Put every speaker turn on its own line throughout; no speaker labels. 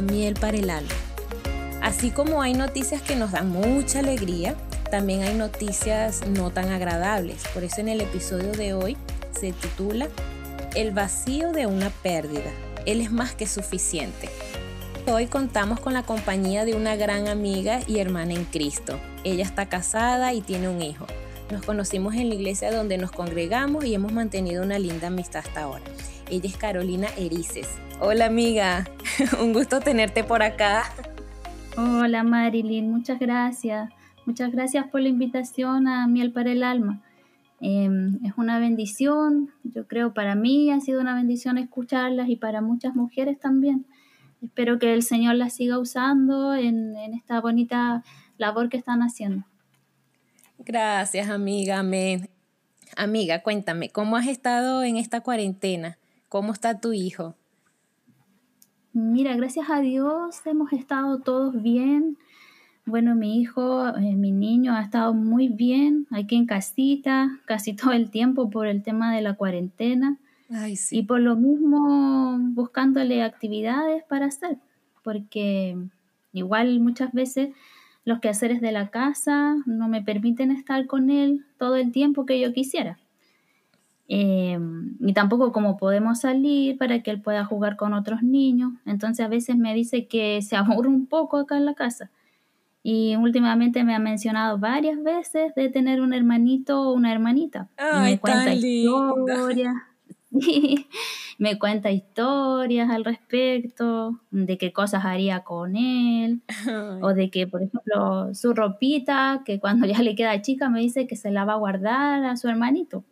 Miel para el Alma. Así como hay noticias que nos dan mucha alegría, también hay noticias no tan agradables. Por eso en el episodio de hoy se titula El vacío de una pérdida. Él es más que suficiente. Hoy contamos con la compañía de una gran amiga y hermana en Cristo. Ella está casada y tiene un hijo. Nos conocimos en la iglesia donde nos congregamos y hemos mantenido una linda amistad hasta ahora. Ella es Carolina Erices. Hola amiga, un gusto tenerte por acá.
Hola Marilyn, muchas gracias. Muchas gracias por la invitación a Miel para el Alma. Em, es una bendición, yo creo para mí ha sido una bendición escucharlas y para muchas mujeres también. Espero que el Señor las siga usando en, en esta bonita labor que están haciendo.
Gracias, amiga. Amén. Amiga, cuéntame, ¿cómo has estado en esta cuarentena? ¿Cómo está tu hijo?
Mira, gracias a Dios hemos estado todos bien. Bueno, mi hijo, eh, mi niño ha estado muy bien aquí en casita, casi todo el tiempo por el tema de la cuarentena.
Ay, sí.
Y por lo mismo buscándole actividades para hacer, porque igual muchas veces los quehaceres de la casa no me permiten estar con él todo el tiempo que yo quisiera. Eh, ni tampoco como podemos salir para que él pueda jugar con otros niños. Entonces a veces me dice que se aburre un poco acá en la casa. Y últimamente me ha mencionado varias veces de tener un hermanito o una hermanita.
Ay,
me cuenta historias. me cuenta historias al respecto, de qué cosas haría con él,
Ay.
o de que, por ejemplo, su ropita, que cuando ya le queda chica, me dice que se la va a guardar a su hermanito.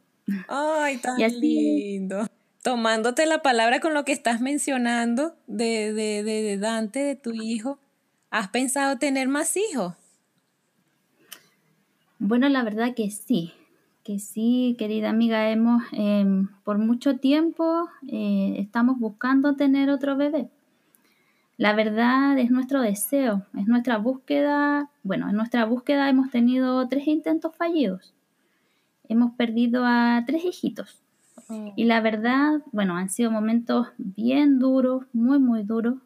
Ay, tan
Y así-
lindo. Tomándote la palabra con lo que estás mencionando de, de, de, de Dante, de tu hijo, ¿has pensado tener más hijos?
Bueno, la verdad que sí, que sí, querida amiga, hemos em, por mucho tiempo eh, estamos buscando tener otro bebé. La verdad es nuestro deseo, es nuestra búsqueda. Bueno, en nuestra búsqueda hemos tenido tres intentos fallidos. Hemos perdido a tres hijitos. Y la verdad, bueno, han sido momentos bien duros, muy, muy duros,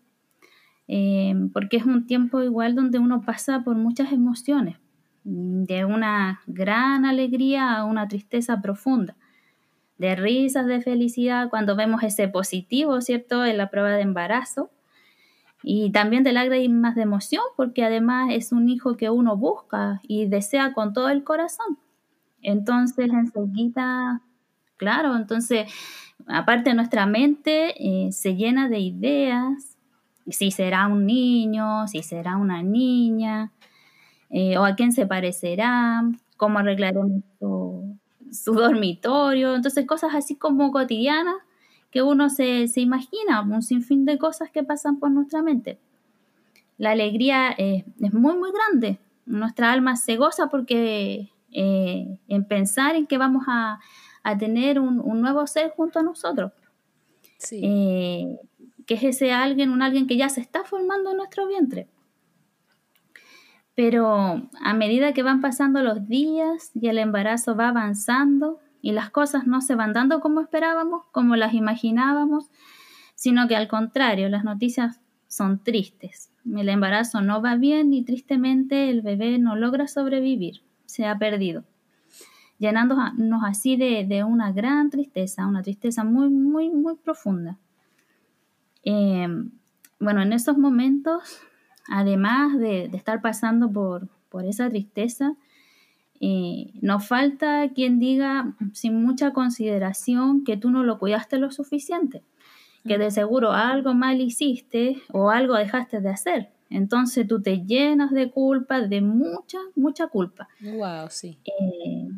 eh, porque es un tiempo igual donde uno pasa por muchas emociones, de una gran alegría a una tristeza profunda, de risas de felicidad cuando vemos ese positivo, ¿cierto?, en la prueba de embarazo, y también de lágrimas de emoción, porque además es un hijo que uno busca y desea con todo el corazón. Entonces, enseguida Claro, entonces, aparte nuestra mente eh, se llena de ideas, si será un niño, si será una niña, eh, o a quién se parecerá, cómo arreglaremos su, dormitorio, entonces cosas así como cotidianas que uno se, se imagina, un sinfín de cosas que pasan por nuestra mente. La alegría es muy, muy grande, nuestra alma se goza porque eh, en pensar en que vamos a a tener un, un, nuevo ser junto a nosotros.
Sí.
Eh, que es ese alguien, un alguien que ya se está formando en nuestro vientre. Pero a medida que van pasando los días y el embarazo va avanzando y las cosas no se van dando como esperábamos, como las imaginábamos, sino que al contrario, las noticias son tristes. El embarazo no va bien y tristemente el bebé no logra sobrevivir, se ha perdido llenándonos así de, de, una gran tristeza, una tristeza muy, muy, muy profunda. Eh, bueno, en esos momentos, además de, de estar pasando por, por esa tristeza, eh, nos falta quien diga sin mucha consideración que tú no lo cuidaste lo suficiente, que de seguro algo mal hiciste o algo dejaste de hacer. Entonces tú te llenas de culpa, de mucha, mucha culpa.
Wow, sí.
Eh,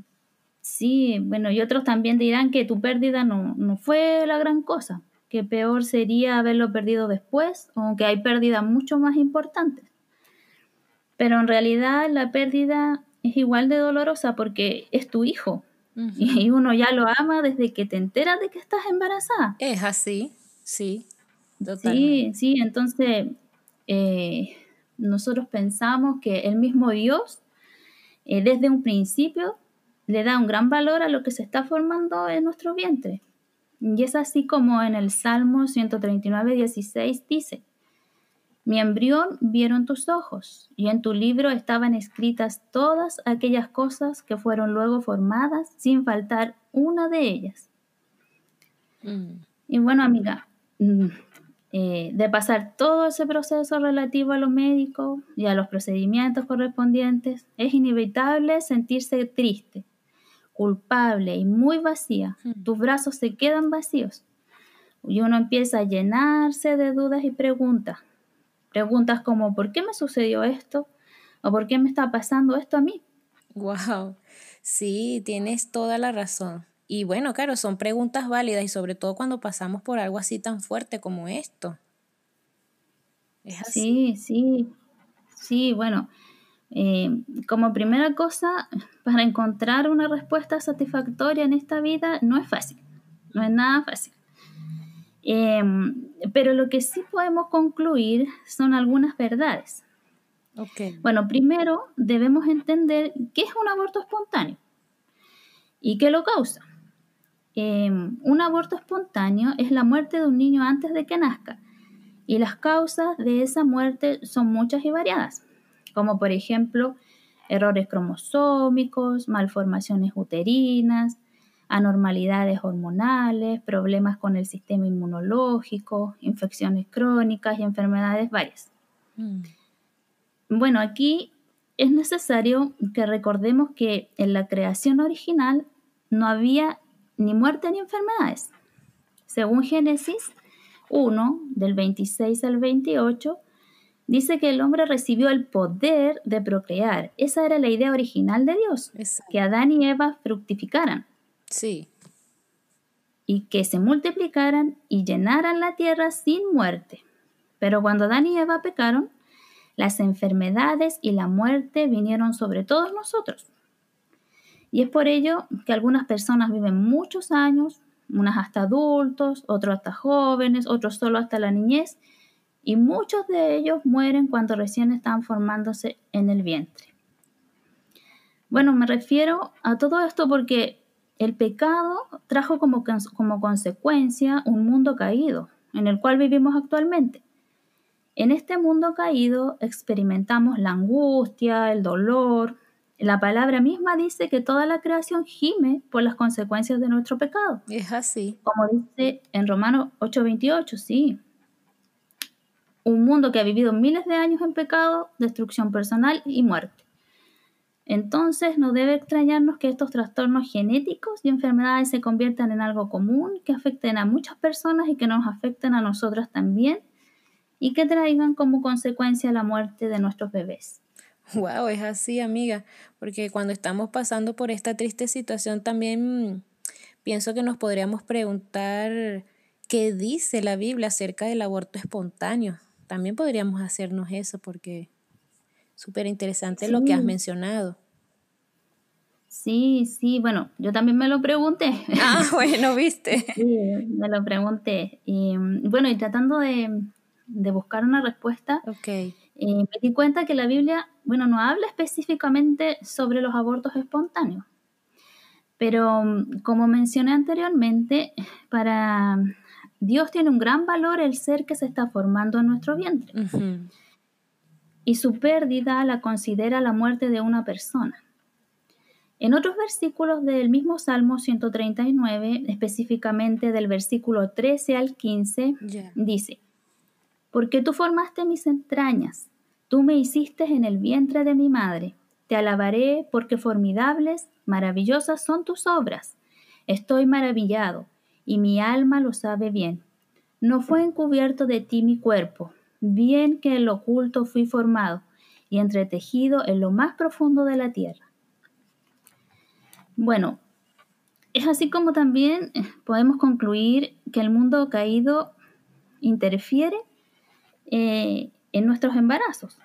Sí, bueno, y otros también dirán que tu pérdida no, no, fue la gran cosa, que peor sería haberlo perdido después, o que hay pérdidas mucho más importantes. Pero en realidad la pérdida es igual de dolorosa porque es tu hijo. Uh -huh. Y uno ya lo ama desde que te enteras de que estás embarazada.
Es así, sí. Totalmente.
Sí, sí, entonces eh, nosotros pensamos que el mismo Dios, eh, desde un principio, le da un gran valor a lo que se está formando en nuestro vientre. Y es así como en el Salmo 139, 16 dice, mi embrión vieron tus ojos, y en tu libro estaban escritas todas aquellas cosas que fueron luego formadas, sin faltar una de ellas. Mm. Y bueno, amiga, mm, eh, de pasar todo ese proceso relativo a lo médico y a los procedimientos correspondientes, es inevitable sentirse triste, culpable y muy vacía. Mm. Tus brazos se quedan vacíos y uno empieza a llenarse de dudas y preguntas. Preguntas como ¿por qué me sucedió esto? ¿O por qué me está pasando esto a mí?
Wow, sí, tienes toda la razón. Y bueno, claro, son preguntas válidas y sobre todo cuando pasamos por algo así tan fuerte como esto.
¿Es así? Sí, sí, sí, bueno. Eh, como primera cosa, para encontrar una respuesta satisfactoria en esta vida no es fácil, no es nada fácil. Em, pero lo que sí podemos concluir son algunas verdades. Okay. Bueno, primero debemos entender qué es un aborto espontáneo y qué lo causa. Em, un aborto espontáneo es la muerte de un niño antes de que nazca y las causas de esa muerte son muchas y variadas, como por ejemplo errores cromosómicos, malformaciones uterinas, anormalidades hormonales, problemas con el sistema inmunológico, infecciones crónicas y enfermedades varias. Mm. Bueno, aquí es necesario que recordemos que en la creación original no había ni muerte ni enfermedades. Según Génesis 1, del 26 al 28, dice que el hombre recibió el poder de procrear. Esa era la idea original de Dios, que Adán y Eva fructificaran. Sí. Y que se multiplicaran y llenaran la tierra sin muerte. Pero cuando Adán y Eva pecaron, las enfermedades y la muerte vinieron sobre todos nosotros. Y es por ello que algunas personas viven muchos años, unas hasta adultos, otros hasta jóvenes, otros solo hasta la niñez, y muchos de ellos mueren cuando recién están formándose en el vientre. Bueno, me refiero a todo esto porque el pecado trajo como, como consecuencia un mundo caído, en el cual vivimos actualmente. En este mundo caído experimentamos la angustia, el dolor, la palabra misma dice que toda la creación gime por las consecuencias de nuestro pecado.
Es así.
Como dice en Romanos 8:28, sí. Un mundo que ha vivido miles de años en pecado, destrucción personal y muerte. Entonces no debe extrañarnos que estos trastornos genéticos y enfermedades se conviertan en algo común, que afecten a muchas personas y que nos afecten a nosotras también, y que traigan como consecuencia la muerte de nuestros bebés.
Wow, es así, amiga, porque cuando estamos pasando por esta triste situación también pienso que nos podríamos preguntar qué dice la Biblia acerca del aborto espontáneo. También podríamos hacernos eso porque súper interesante lo que has mencionado.
Sí, sí, bueno, yo también me lo pregunté.
Ah, bueno, viste.
Sí, me lo pregunté. Y bueno, y tratando de, de buscar una respuesta, okay. Eh, me di cuenta que la Biblia, bueno, no habla específicamente sobre los abortos espontáneos, pero mm, como mencioné anteriormente, para Dios tiene un gran valor el ser que se está formando en nuestro vientre. Y su pérdida la considera la muerte de una persona. En otros versículos del mismo Salmo 139, específicamente del versículo 13 al 15, dice, Porque tú formaste mis entrañas, Tú me hiciste en el vientre de mi madre. Te alabaré porque formidables, maravillosas son tus obras. Estoy maravillado, y mi alma lo sabe bien. No fue encubierto de ti mi cuerpo, bien que en lo oculto fui formado y entretejido en lo más profundo de la tierra. Bueno, es así como también eh, podemos concluir que el mundo caído interfiere eh, en nuestros embarazos.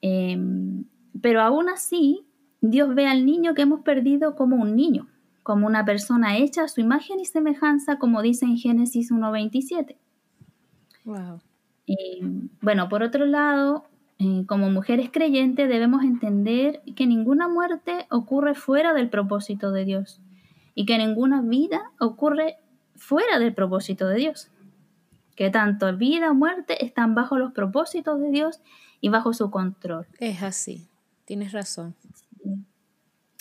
Em, pero aún así, Dios ve al niño que hemos perdido como un niño, como una persona hecha a su imagen y semejanza, como dice en Génesis 1.27. Wow. Em, bueno, por otro lado, eh, como mujeres creyentes debemos entender que ninguna muerte ocurre fuera del propósito de Dios y que ninguna vida ocurre fuera del propósito de Dios. Que tanto vida o muerte están bajo los propósitos de Dios y bajo su control.
Es así, tienes razón.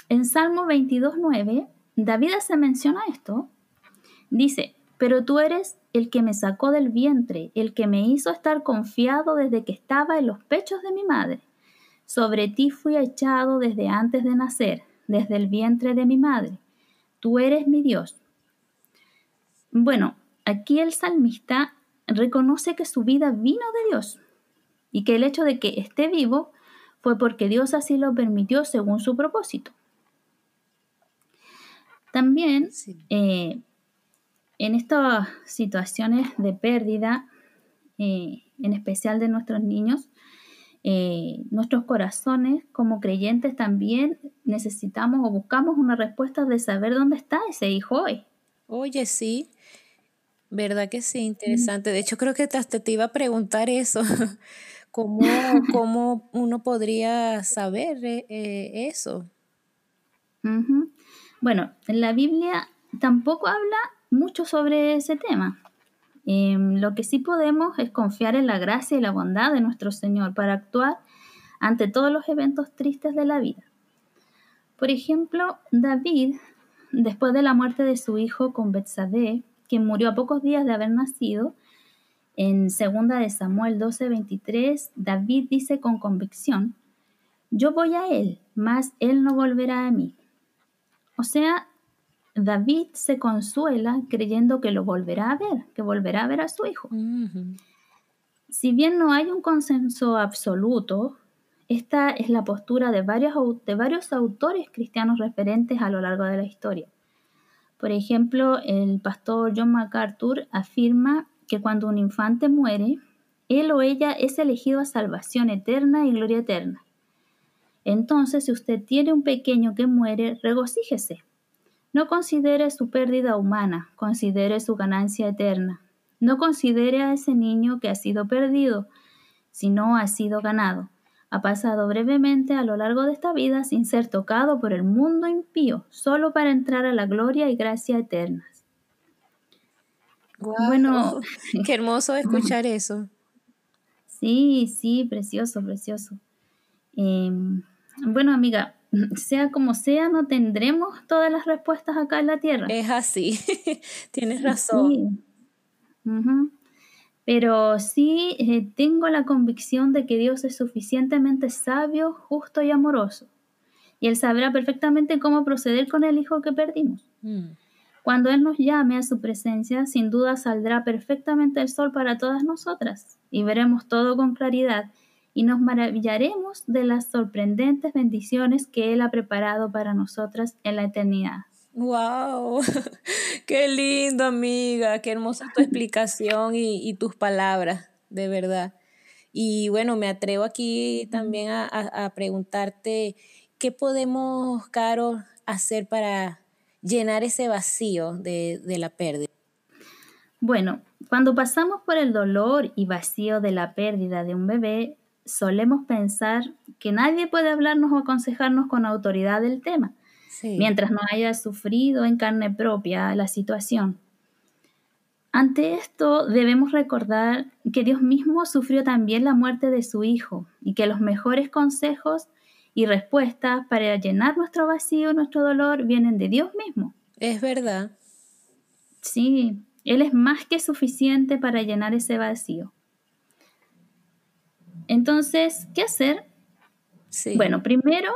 En Salmo 22.9, David se menciona esto. Dice, pero tú eres el que me sacó del vientre, el que me hizo estar confiado desde que estaba en los pechos de mi madre. Sobre ti fui echado desde antes de nacer, desde el vientre de mi madre. Tú eres mi Dios. Bueno, aquí el salmista reconoce que su vida vino de Dios y que el hecho de que esté vivo fue porque Dios así lo permitió según su propósito. También eh, en estas situaciones de pérdida, eh, en especial de nuestros niños, eh, nuestros corazones como creyentes también necesitamos o buscamos una respuesta de saber dónde está ese hijo hoy.
Oye, sí, verdad que sí, interesante. De hecho, creo que hasta te iba a preguntar eso. ¿Cómo, cómo uno podría saber eso?
Bueno, en la Biblia tampoco habla mucho sobre ese tema. Em, lo que sí podemos es confiar en la gracia y la bondad de nuestro Señor para actuar ante todos los eventos tristes de la vida. Por ejemplo, David, después de la muerte de su hijo con Betsabé, que murió a pocos días de haber nacido, en 2 de Samuel 12:23, David dice con convicción, Yo voy a él, mas él no volverá a mí. O sea, David se consuela creyendo que lo volverá a ver, que volverá a ver a su hijo. Si bien no hay un consenso absoluto, esta es la postura de varios, de varios autores cristianos referentes a lo largo de la historia. Por ejemplo, el pastor John MacArthur afirma que cuando un infante muere, él o ella es elegido a salvación eterna y gloria eterna. Entonces, si usted tiene un pequeño que muere, regocíjese. No considere su pérdida humana, considere su ganancia eterna. No considere a ese niño que ha sido perdido, sino ha sido ganado. Ha pasado brevemente a lo largo de esta vida sin ser tocado por el mundo impío, solo para entrar a la gloria y gracia eternas.
Bueno, qué hermoso escuchar eso.
Sí, sí, precioso, precioso. Em, bueno, amiga, sea como sea, no tendremos todas las respuestas acá en la Tierra.
Es así, tienes razón.
Pero sí eh, tengo la convicción de que Dios es suficientemente sabio, justo y amoroso. Y Él sabrá perfectamente cómo proceder con el hijo que perdimos. Mm. Cuando Él nos llame a su presencia, sin duda saldrá perfectamente el sol para todas nosotras y veremos todo con claridad y nos maravillaremos de las sorprendentes bendiciones que Él ha preparado para nosotras en la eternidad.
¡Wow! ¡Qué lindo, amiga! ¡Qué hermosa tu explicación y, tus palabras, de verdad! Y bueno, me atrevo aquí también a, preguntarte, ¿qué podemos, Caro, hacer para llenar ese vacío de, de la pérdida?
Bueno, cuando pasamos por el dolor y vacío de la pérdida de un bebé, solemos pensar que nadie puede hablarnos o aconsejarnos con autoridad del tema, mientras no haya sufrido en carne propia la situación. Ante esto debemos recordar que Dios mismo sufrió también la muerte de su Hijo y que los mejores consejos y respuestas para llenar nuestro vacío nuestro dolor vienen de Dios mismo.
Es verdad.
Sí, Él es más que suficiente para llenar ese vacío. Entonces, ¿qué hacer? Bueno, primero,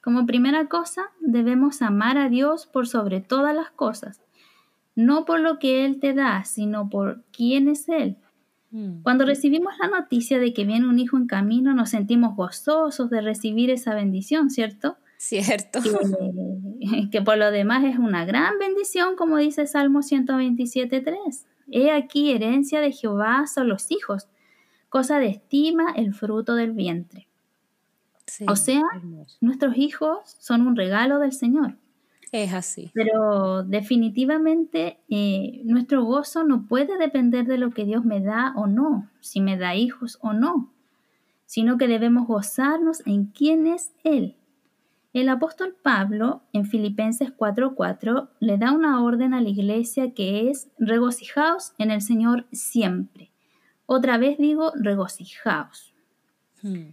como primera cosa, debemos amar a Dios por sobre todas las cosas, no por lo que Él te da, sino por quién es Él. Mm. Cuando recibimos la noticia de que viene un hijo en camino, nos sentimos gozosos de recibir esa bendición, ¿cierto?
Cierto.
Que, que por lo demás es una gran bendición, como dice Salmo 127.3. He aquí, herencia de Jehová son los hijos cosa de estima el fruto del vientre. O sea, nuestros hijos son un regalo del Señor.
Es así.
Pero definitivamente eh, nuestro gozo no puede depender de lo que Dios me da o no, si me da hijos o no, sino que debemos gozarnos en quién es Él. El apóstol Pablo en Filipenses 4:4 le da una orden a la iglesia que es regocijaos en el Señor siempre. Otra vez digo regocijaos. Hmm.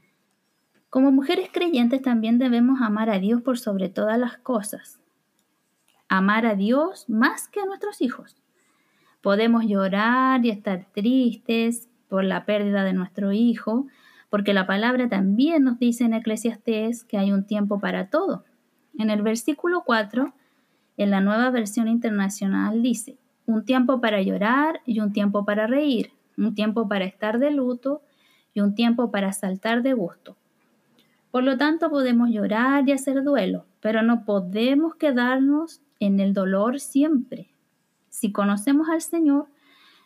Como mujeres creyentes también debemos amar a Dios por sobre todas las cosas. Amar a Dios más que a nuestros hijos. Podemos llorar y estar tristes por la pérdida de nuestro hijo, porque la palabra también nos dice en Eclesiastés que hay un tiempo para todo. En el versículo 4, en la nueva versión internacional dice, un tiempo para llorar y un tiempo para reír, un tiempo para estar de luto y un tiempo para saltar de gusto. Por lo tanto, podemos llorar y hacer duelo, pero no podemos quedarnos en el dolor siempre. Si conocemos al Señor,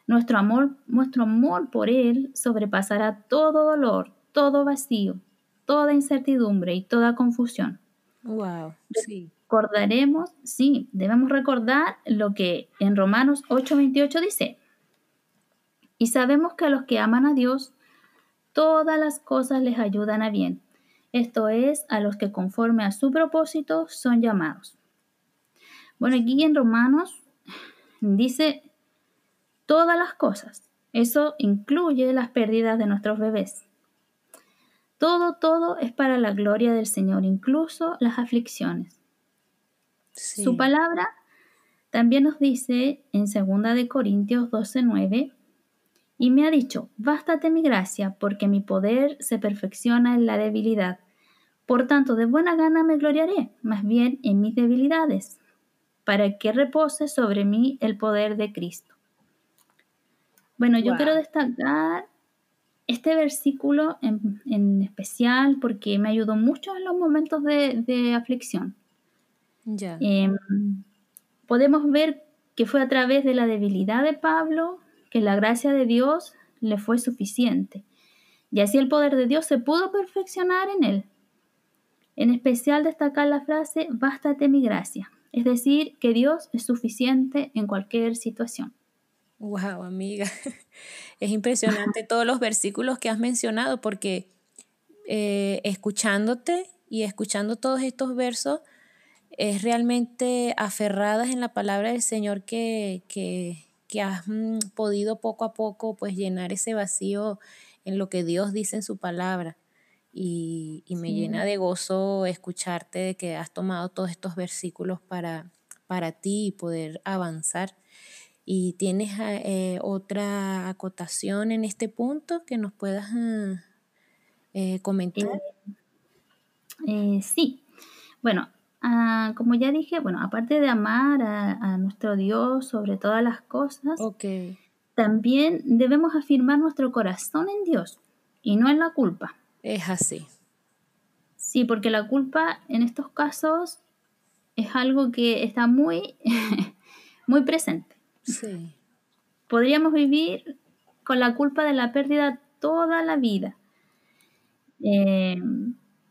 nuestro amor, nuestro amor por Él sobrepasará todo dolor, todo vacío, toda incertidumbre y toda confusión.
Wow, sí.
Recordaremos, sí, debemos recordar lo que en Romanos 8:28 dice. Y sabemos que a los que aman a Dios, todas las cosas les ayudan a bien. Esto es, a los que conforme a su propósito son llamados. Bueno, aquí en Romanos dice todas las cosas. Eso incluye las pérdidas de nuestros bebés. Todo, todo es para la gloria del Señor, incluso las aflicciones. Su palabra también nos dice en 2 de Corintios 12:9 y me ha dicho, bástate mi gracia, porque mi poder se perfecciona en la debilidad. Por tanto, de buena gana me gloriaré, más bien en mis debilidades, para que repose sobre mí el poder de Cristo. Bueno, yo quiero destacar este versículo en, especial porque me ayudó mucho en los momentos de, aflicción. Em, podemos ver que fue a través de la debilidad de Pablo que la gracia de Dios le fue suficiente. Y así el poder de Dios se pudo perfeccionar en él. En especial destacar la frase, bástate mi gracia. Es decir, que Dios es suficiente en cualquier situación.
Wow, amiga. Es impresionante todos los versículos que has mencionado porque eh, escuchándote y escuchando todos estos versos, es realmente aferradas en la palabra del Señor que, que, has mm, podido poco a poco pues llenar ese vacío en lo que Dios dice en su palabra. Y, me llena de gozo escucharte de que has tomado todos estos versículos para, para ti y poder avanzar. ¿Y tienes eh, otra acotación en este punto que nos puedas ah, eh, comentar?
Eh, sí. Bueno, ah, como ya dije, bueno, aparte de amar a, nuestro Dios sobre todas las cosas, también debemos afirmar nuestro corazón en Dios y no en la culpa.
Es así.
Sí, porque la culpa en estos casos es algo que está muy, muy presente. Sí. Podríamos vivir con la culpa de la pérdida toda la vida. Eh,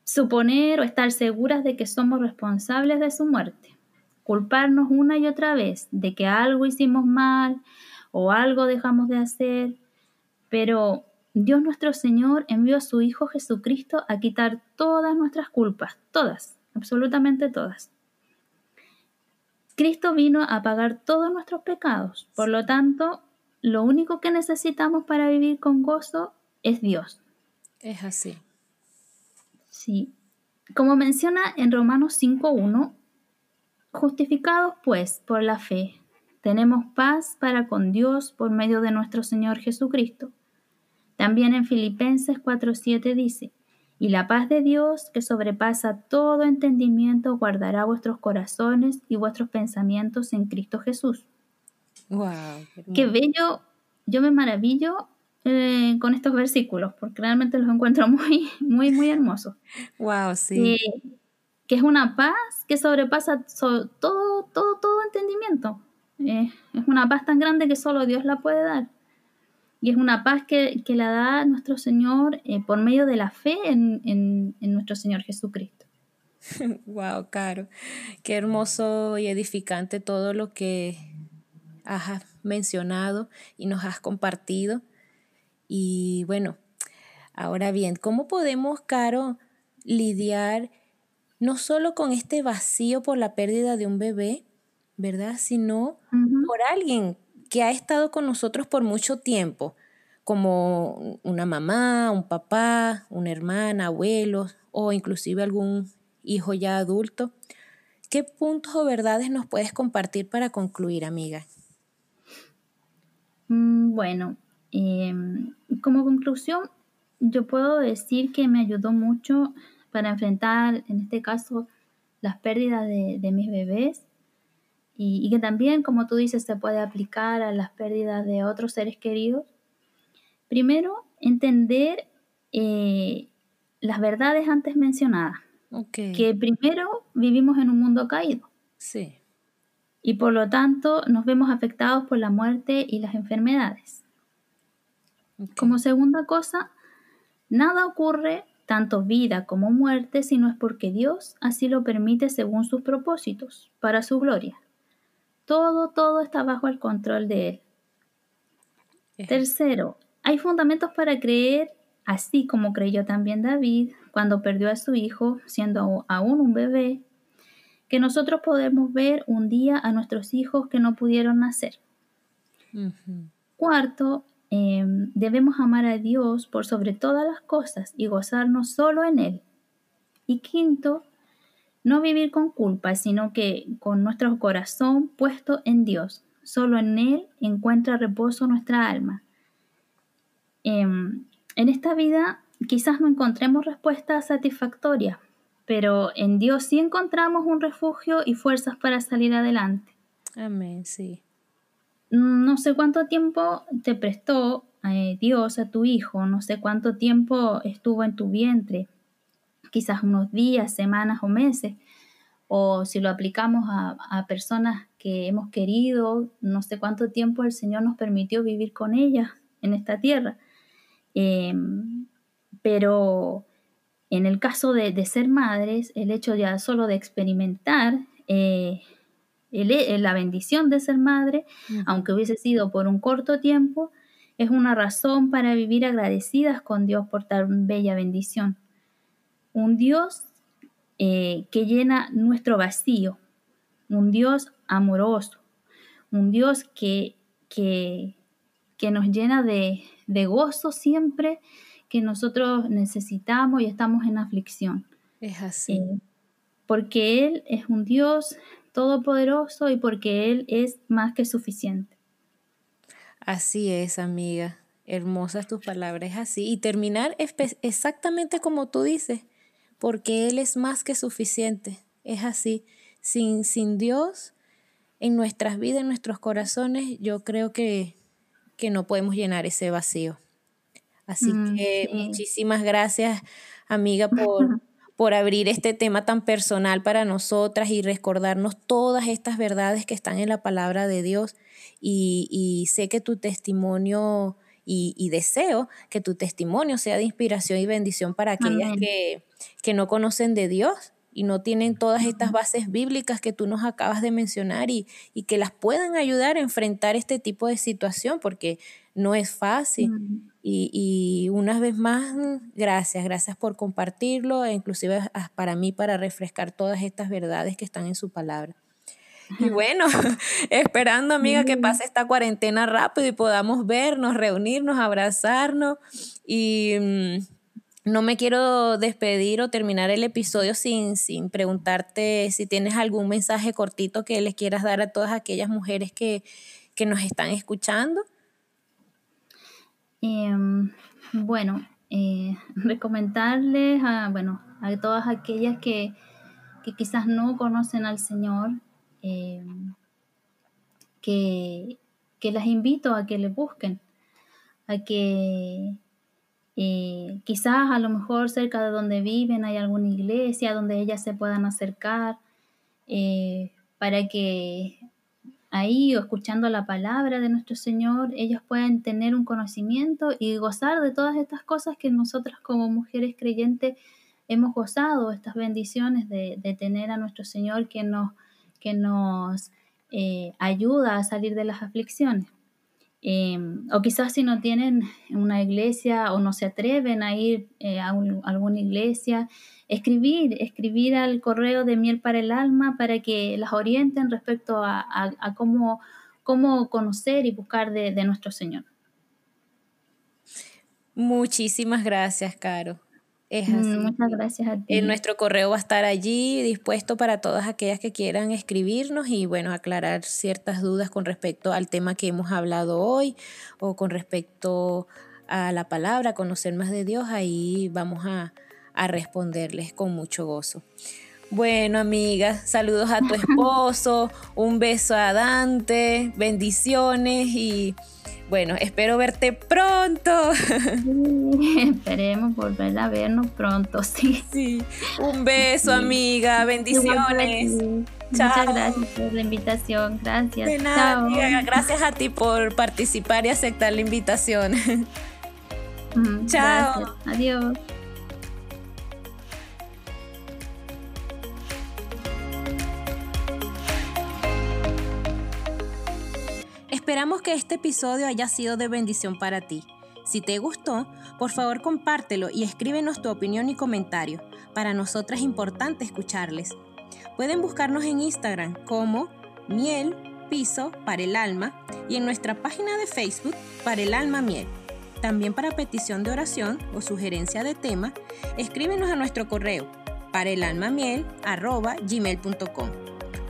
suponer o estar seguras de que somos responsables de su muerte. Culparnos una y otra vez de que algo hicimos mal o algo dejamos de hacer. Pero Dios nuestro Señor envió a su Hijo Jesucristo a quitar todas nuestras culpas, todas, absolutamente todas. Cristo vino a pagar todos nuestros pecados. Por lo tanto, lo único que necesitamos para vivir con gozo es Dios.
Es así.
Sí. Como menciona en Romanos 5.1, justificados pues por la fe, tenemos paz para con Dios por medio de nuestro Señor Jesucristo. También en Filipenses 4.7 dice, y la paz de Dios, que sobrepasa todo entendimiento, guardará vuestros corazones y vuestros pensamientos en Cristo Jesús.
¡Wow!
Qué, bello. Yo me maravillo eh, con estos versículos, porque realmente los encuentro muy, muy, muy hermosos.
¡Wow! Sí.
Eh, que es una paz que sobrepasa todo, todo, todo entendimiento. Eh, es una paz tan grande que solo Dios la puede dar. Y es una paz que, la da nuestro Señor por medio de la fe en, nuestro Señor Jesucristo.
Wow, Caro. Qué hermoso y edificante todo lo que has mencionado y nos has compartido. Y bueno, ahora bien, ¿cómo podemos, Caro, lidiar no solo con este vacío por la pérdida de un bebé, ¿verdad? Sino por alguien que ha estado con nosotros por mucho tiempo, como una mamá, un papá, una hermana, abuelos o inclusive algún hijo ya adulto. ¿Qué puntos o verdades nos puedes compartir para concluir, amiga?
Mm, bueno, em, como conclusión, yo puedo decir que me ayudó mucho para enfrentar, en este caso, las pérdidas de, mis bebés y, que también, como tú dices, se puede aplicar a las pérdidas de otros seres queridos. Primero, entender eh, las verdades antes mencionadas. Que primero vivimos en un mundo caído. Sí. Y por lo tanto nos vemos afectados por la muerte y las enfermedades. Como segunda cosa, nada ocurre, tanto vida como muerte, si no es porque Dios así lo permite según sus propósitos, para su gloria. Todo, todo está bajo el control de Él. Tercero, hay fundamentos para creer, así como creyó también David cuando perdió a su hijo, siendo aún un bebé, que nosotros podemos ver un día a nuestros hijos que no pudieron nacer. Cuarto, em, debemos amar a Dios por sobre todas las cosas y gozarnos solo en Él. Y quinto, no vivir con culpa, sino que con nuestro corazón puesto en Dios. Solo en Él encuentra reposo nuestra alma. Em, en esta vida quizás no encontremos respuestas satisfactorias, pero en Dios sí encontramos un refugio y fuerzas para salir adelante.
Amén, sí.
No sé cuánto tiempo te prestó eh, Dios a tu hijo, no sé cuánto tiempo estuvo en tu vientre, quizás unos días, semanas o meses, o si lo aplicamos a, personas que hemos querido, no sé cuánto tiempo el Señor nos permitió vivir con ellas en esta tierra. Em, pero en el caso de, ser madres, el hecho ya solo de experimentar eh, eh, la bendición de ser madre, aunque hubiese sido por un corto tiempo, es una razón para vivir agradecidas con Dios por tan bella bendición. Un Dios eh, que llena nuestro vacío, un Dios amoroso, un Dios que, que, nos llena de, de gozo siempre que nosotros necesitamos y estamos en aflicción.
Es así. Eh,
porque Él es un Dios todopoderoso y porque Él es más que suficiente.
Así es, amiga. Hermosas tus palabras, es así. Y terminar exactamente como tú dices, porque Él es más que suficiente. Es así. Sin, sin Dios en nuestras vidas, en nuestros corazones, yo creo que, que no podemos llenar ese vacío. Así mm, que muchísimas gracias, amiga, por, por abrir este tema tan personal para nosotras y recordarnos todas estas verdades que están en la palabra de Dios. Y, sé que tu testimonio y, deseo que tu testimonio sea de inspiración y bendición para aquellas que, que no conocen de Dios y no tienen todas estas bases bíblicas que tú nos acabas de mencionar y, y, que las puedan ayudar a enfrentar este tipo de situación, porque no es fácil. Y, y una vez más, gracias, gracias por compartirlo, e inclusive para mí, para refrescar todas estas verdades que están en su palabra. Y bueno, esperando, amiga, que pase esta cuarentena rápido y podamos vernos, reunirnos, abrazarnos. Y mm, no me quiero despedir o terminar el episodio sin, sin preguntarte si tienes algún mensaje cortito que les quieras dar a todas aquellas mujeres que, que nos están escuchando.
Em, bueno, eh, recomendarles a, bueno, a todas aquellas que, quizás no conocen al Señor, em, que, las invito a que le busquen, a que eh, quizás a lo mejor cerca de donde viven hay alguna iglesia donde ellas se puedan acercar eh, para que ahí o escuchando la palabra de nuestro Señor, ellas pueden tener un conocimiento y gozar de todas estas cosas que nosotras como mujeres creyentes hemos gozado, estas bendiciones de, tener a nuestro Señor que nos, que nos eh, ayuda a salir de las aflicciones. Em, o quizás si no tienen una iglesia o no se atreven a ir eh, a, alguna iglesia, escribir, escribir al correo de miel para el alma para que las orienten respecto a, cómo, cómo, conocer y buscar de nuestro Señor.
Muchísimas gracias, Caro.
Es mm, así. Muchas gracias a ti.
En nuestro correo va a estar allí dispuesto para todas aquellas que quieran escribirnos y bueno, aclarar ciertas dudas con respecto al tema que hemos hablado hoy o con respecto a la palabra, conocer más de Dios, ahí vamos a, a responderles con mucho gozo. Bueno, amiga, saludos a tu esposo, un beso a Dante, bendiciones y bueno, espero verte pronto.
esperemos volver a vernos pronto, sí.
Sí. Un beso, amiga. Bendiciones.
Muchas gracias por la invitación. Gracias.
De nada, Gracias a ti por participar y aceptar la invitación. Chao.
Adiós.
Esperamos que este episodio haya sido de bendición para ti. Si te gustó, por favor compártelo y escríbenos tu opinión y comentario. Para nosotras es importante escucharles. Pueden buscarnos en Instagram como miel piso para el alma y en nuestra página de Facebook para el alma miel. También para petición de oración o sugerencia de tema, escríbenos a nuestro correo para el alma miel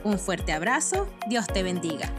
Un fuerte abrazo, Dios te bendiga.